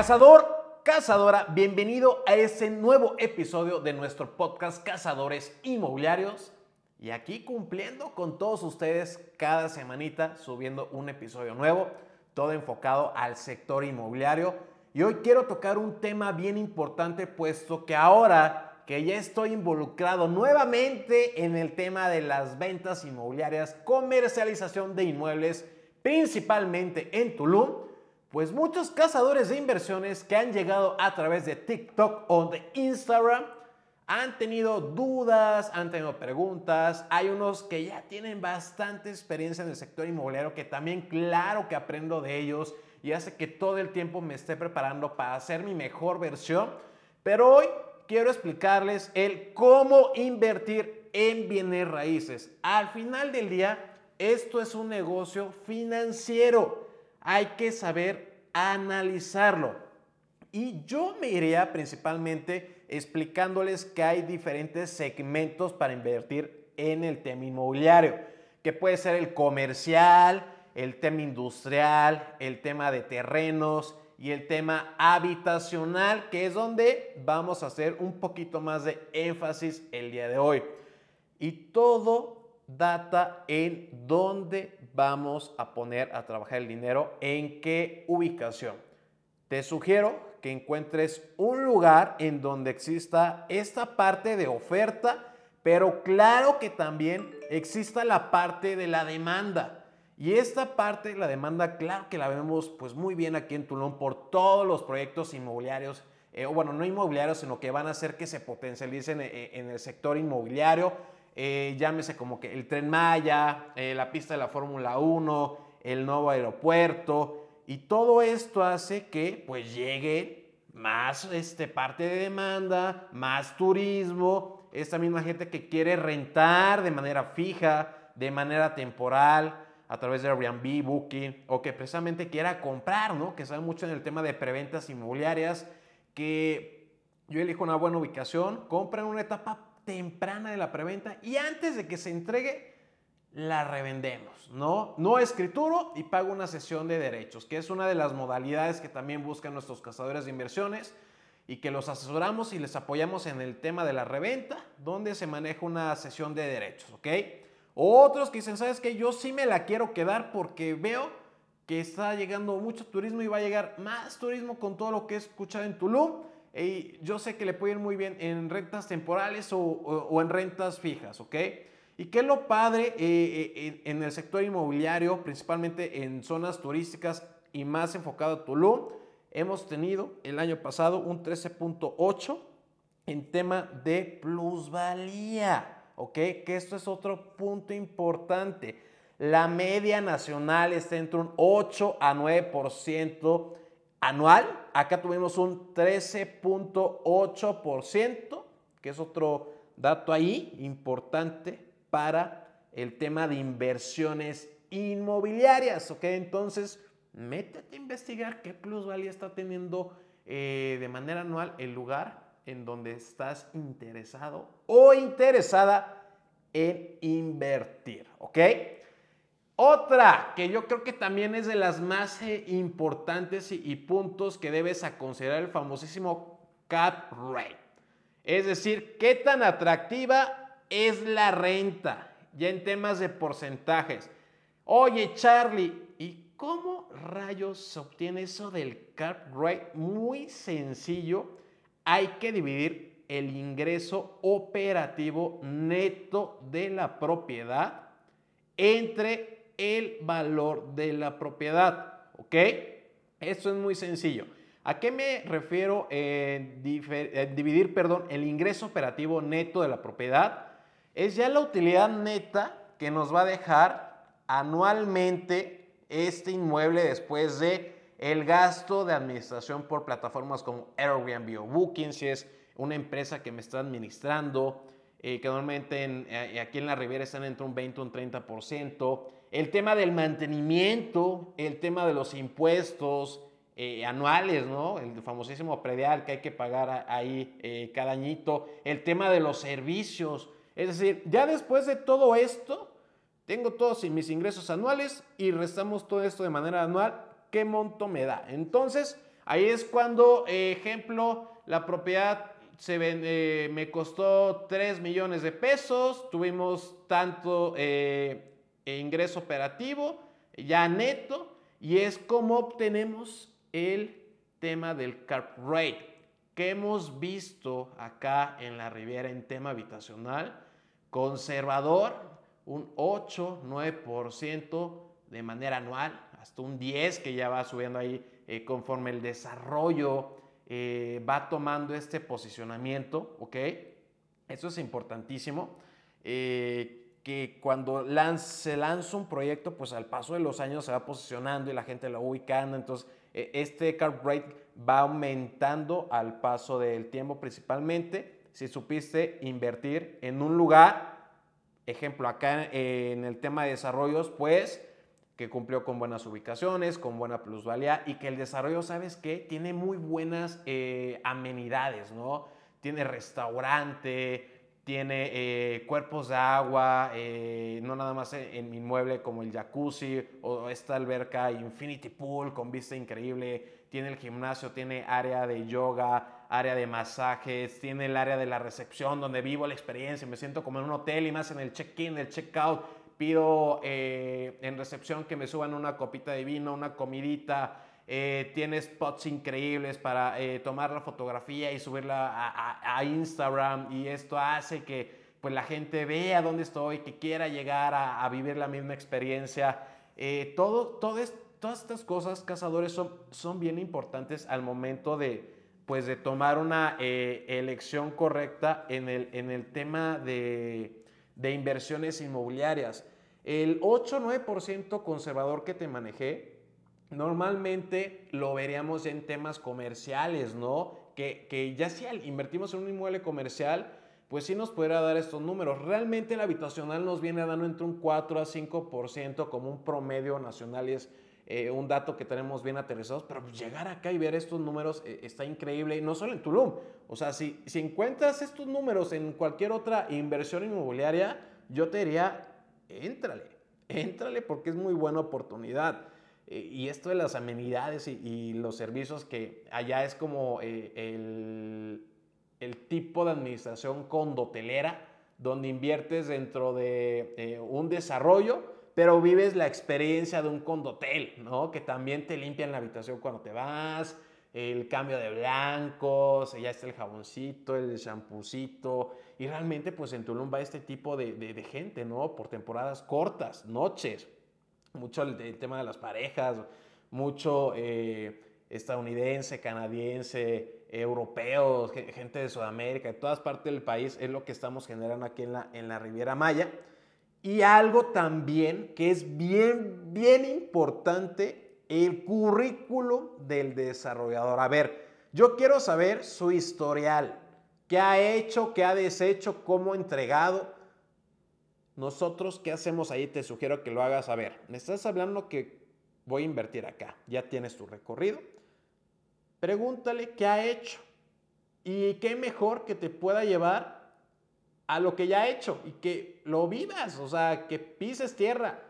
Cazador, cazadora, bienvenido a este nuevo episodio de nuestro podcast Cazadores Inmobiliarios. Y aquí cumpliendo con todos ustedes cada semanita, subiendo un episodio nuevo, todo enfocado al sector inmobiliario. Y hoy quiero tocar un tema bien importante, puesto que ahora que ya estoy involucrado nuevamente en el tema de las ventas inmobiliarias, comercialización de inmuebles, principalmente en Tulum, pues muchos cazadores de inversiones que han llegado a través de TikTok o de Instagram han tenido dudas, han tenido preguntas. Hay unos que ya tienen bastante experiencia en el sector inmobiliario que también claro que aprendo de ellos y hace que todo el tiempo me esté preparando para hacer mi mejor versión. Pero hoy quiero explicarles el cómo invertir en bienes raíces. Al final del día, esto es un negocio financiero hay que saber analizarlo. Y yo me iría principalmente explicándoles que hay diferentes segmentos para invertir en el tema inmobiliario, que puede ser el comercial, el tema industrial, el tema de terrenos y el tema habitacional, que es donde vamos a hacer un poquito más de énfasis el día de hoy. Y todo data en dónde vamos a poner a trabajar el dinero, en qué ubicación. Te sugiero que encuentres un lugar en donde exista esta parte de oferta, pero claro que también exista la parte de la demanda. Y esta parte de la demanda, claro que la vemos pues muy bien aquí en Tulum por todos los proyectos inmobiliarios, eh, o bueno, no inmobiliarios, sino que van a hacer que se potencialicen eh, en el sector inmobiliario eh, llámese como que el tren Maya, eh, la pista de la Fórmula 1, el nuevo aeropuerto, y todo esto hace que pues llegue más este, parte de demanda, más turismo, esta misma gente que quiere rentar de manera fija, de manera temporal, a través de Airbnb, Booking, o que precisamente quiera comprar, ¿no? Que sabe mucho en el tema de preventas inmobiliarias, que yo elijo una buena ubicación, compra en una etapa temprana de la preventa y antes de que se entregue, la revendemos, ¿no? No escrituro y pago una sesión de derechos, que es una de las modalidades que también buscan nuestros cazadores de inversiones y que los asesoramos y les apoyamos en el tema de la reventa, donde se maneja una sesión de derechos, ¿ok? Otros que dicen, ¿sabes qué? Yo sí me la quiero quedar porque veo que está llegando mucho turismo y va a llegar más turismo con todo lo que he escuchado en Tulum yo sé que le puede ir muy bien en rentas temporales o, en rentas fijas, ¿ok? ¿Y qué es lo padre eh, eh, en, el sector inmobiliario, principalmente en zonas turísticas y más enfocado a Tulum? Hemos tenido el año pasado un 13.8 en tema de plusvalía, ¿ok? Que esto es otro punto importante. La media nacional está entre un 8 a 9% anual, acá tuvimos un 13.8%, que es otro dato ahí importante para el tema de inversiones inmobiliarias, ¿ok? Entonces, métete a investigar qué plusvalía está teniendo eh, de manera anual el lugar en donde estás interesado o interesada en invertir, ¿ok? Otra que yo creo que también es de las más eh, importantes y, puntos que debes a considerar el famosísimo cap rate. Es decir, qué tan atractiva es la renta, ya en temas de porcentajes. Oye, Charlie, ¿y cómo rayos se obtiene eso del cap rate? Muy sencillo. Hay que dividir el ingreso operativo neto de la propiedad entre el valor de la propiedad. ¿Ok? Esto es muy sencillo. ¿A qué me refiero dividir perdón, el ingreso operativo neto de la propiedad? Es ya la utilidad neta que nos va a dejar anualmente este inmueble después de el gasto de administración por plataformas como Airbnb o Booking, si es una empresa que me está administrando, eh, que normalmente eh, aquí en la Riviera están entre un 20 y un 30% el tema del mantenimiento, el tema de los impuestos eh, anuales, ¿no? El famosísimo predial que hay que pagar ahí eh, cada añito, el tema de los servicios. Es decir, ya después de todo esto, tengo todos mis ingresos anuales y restamos todo esto de manera anual, ¿qué monto me da? Entonces, Ahí es cuando, ejemplo, la propiedad se eh, me costó 3 millones de pesos, tuvimos tanto eh, ingreso operativo, ya neto, y es como obtenemos el tema del carp rate que hemos visto acá en la Riviera en tema habitacional, conservador, un 8, 9% de manera anual, hasta un 10 que ya va subiendo ahí eh, conforme el desarrollo eh, va tomando este posicionamiento, ¿ok? Eso es importantísimo. Eh, que cuando se lanza un proyecto, pues al paso de los años se va posicionando y la gente lo va ubicando. Entonces, este card rate va aumentando al paso del tiempo, principalmente si supiste invertir en un lugar, ejemplo, acá en el tema de desarrollos, pues que cumplió con buenas ubicaciones, con buena plusvalía y que el desarrollo, ¿sabes qué? Tiene muy buenas eh, amenidades, ¿no? Tiene restaurante, tiene eh, cuerpos de agua, eh, no nada más en, mi inmueble como el jacuzzi o esta alberca Infinity Pool con vista increíble, tiene el gimnasio, tiene área de yoga, área de masajes, tiene el área de la recepción donde vivo la experiencia, me siento como en un hotel y más en el check-in, el check-out. Pido eh, en recepción que me suban una copita de vino, una comidita, eh, tiene spots increíbles para eh, tomar la fotografía y subirla a, Instagram y esto hace que pues, la gente vea dónde estoy, que quiera llegar a, vivir la misma experiencia. todo, todas estas cosas, cazadores, son, son bien importantes al momento de, pues, de tomar una elección correcta en el, en el tema de de inversiones inmobiliarias. El 8-9% conservador que te manejé, normalmente lo veríamos en temas comerciales, ¿no? Que, que ya si invertimos en un inmueble comercial, pues sí nos podría dar estos números. Realmente el habitacional nos viene dando entre un 4 a 5% como un promedio nacional y es eh, un dato que tenemos bien aterrizados, pero pues llegar acá y ver estos números eh, está increíble, y no solo en Tulum. O sea, si, si encuentras estos números en cualquier otra inversión inmobiliaria, yo te diría, éntrale, éntrale porque es muy buena oportunidad. Y esto de las amenidades y, los servicios que allá es como eh, el, el, tipo de administración condotelera, donde inviertes dentro de eh, un desarrollo, pero vives la experiencia de un condotel, ¿no? Que también te limpian la habitación cuando te vas, el cambio de blancos, ya está el jaboncito, el champucito, y realmente pues en Tulum va este tipo de, gente, ¿no? Por temporadas cortas, noches, mucho el, tema de las parejas, mucho eh, estadounidense, canadiense, europeos, gente de Sudamérica, de todas partes del país, es lo que estamos generando aquí en la, en la Riviera Maya. Y algo también que es bien, bien importante el currículo del desarrollador. A ver, yo quiero saber su historial, qué ha hecho, qué ha deshecho, cómo ha entregado. Nosotros, ¿qué hacemos ahí? Te sugiero que lo hagas. A ver, me estás hablando que voy a invertir acá, ya tienes tu recorrido. Pregúntale qué ha hecho y qué mejor que te pueda llevar a lo que ya ha hecho y que lo vivas, o sea, que pises tierra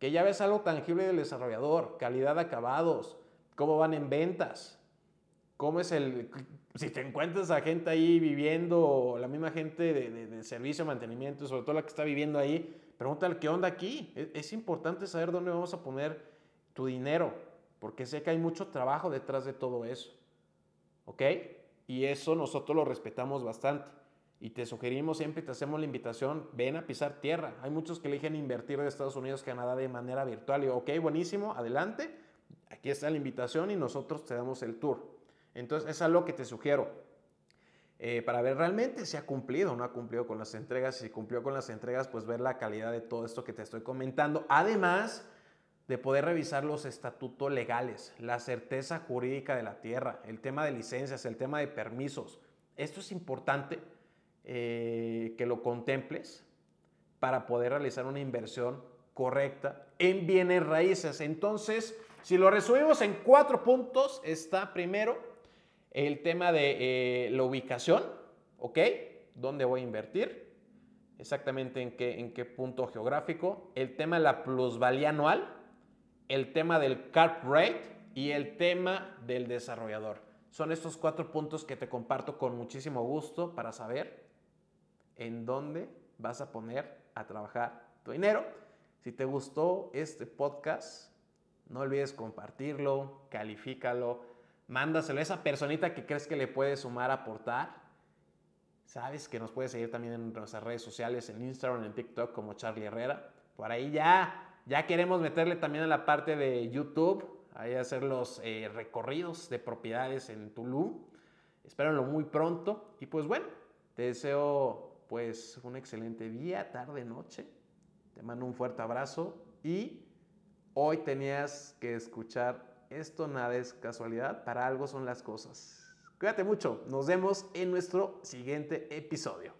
que ya ves algo tangible del desarrollador, calidad de acabados, cómo van en ventas, cómo es el... Si te encuentras a gente ahí viviendo, la misma gente de, servicio, mantenimiento, sobre todo la que está viviendo ahí, pregúntale qué onda aquí. Es, es importante saber dónde vamos a poner tu dinero, porque sé que hay mucho trabajo detrás de todo eso. ¿Ok? Y eso nosotros lo respetamos bastante. Y te sugerimos siempre, te hacemos la invitación, ven a pisar tierra. Hay muchos que eligen invertir de Estados Unidos, Canadá de manera virtual. Y ok, buenísimo, adelante. Aquí está la invitación y nosotros te damos el tour. Entonces, es algo que te sugiero. Eh, para ver realmente si ha cumplido o no ha cumplido con las entregas. Si cumplió con las entregas, pues ver la calidad de todo esto que te estoy comentando. Además de poder revisar los estatutos legales, la certeza jurídica de la tierra, el tema de licencias, el tema de permisos. Esto es importante eh, que lo contemples para poder realizar una inversión correcta en bienes raíces. Entonces, si lo resumimos en cuatro puntos, está primero el tema de eh, la ubicación, ¿ok? ¿Dónde voy a invertir? Exactamente en qué, en qué punto geográfico. El tema de la plusvalía anual. El tema del cap rate y el tema del desarrollador. Son estos cuatro puntos que te comparto con muchísimo gusto para saber en dónde vas a poner a trabajar tu dinero. Si te gustó este podcast, no olvides compartirlo, califícalo, mándaselo a esa personita que crees que le puede sumar, aportar. Sabes que nos puedes seguir también en nuestras redes sociales, en Instagram, en TikTok como Charlie Herrera. Por ahí ya, ya queremos meterle también a la parte de YouTube, ahí hacer los eh, recorridos de propiedades en Tulum. Espérenlo muy pronto. Y pues bueno, te deseo pues un excelente día, tarde, noche. Te mando un fuerte abrazo y hoy tenías que escuchar esto nada es casualidad, para algo son las cosas. Cuídate mucho, nos vemos en nuestro siguiente episodio.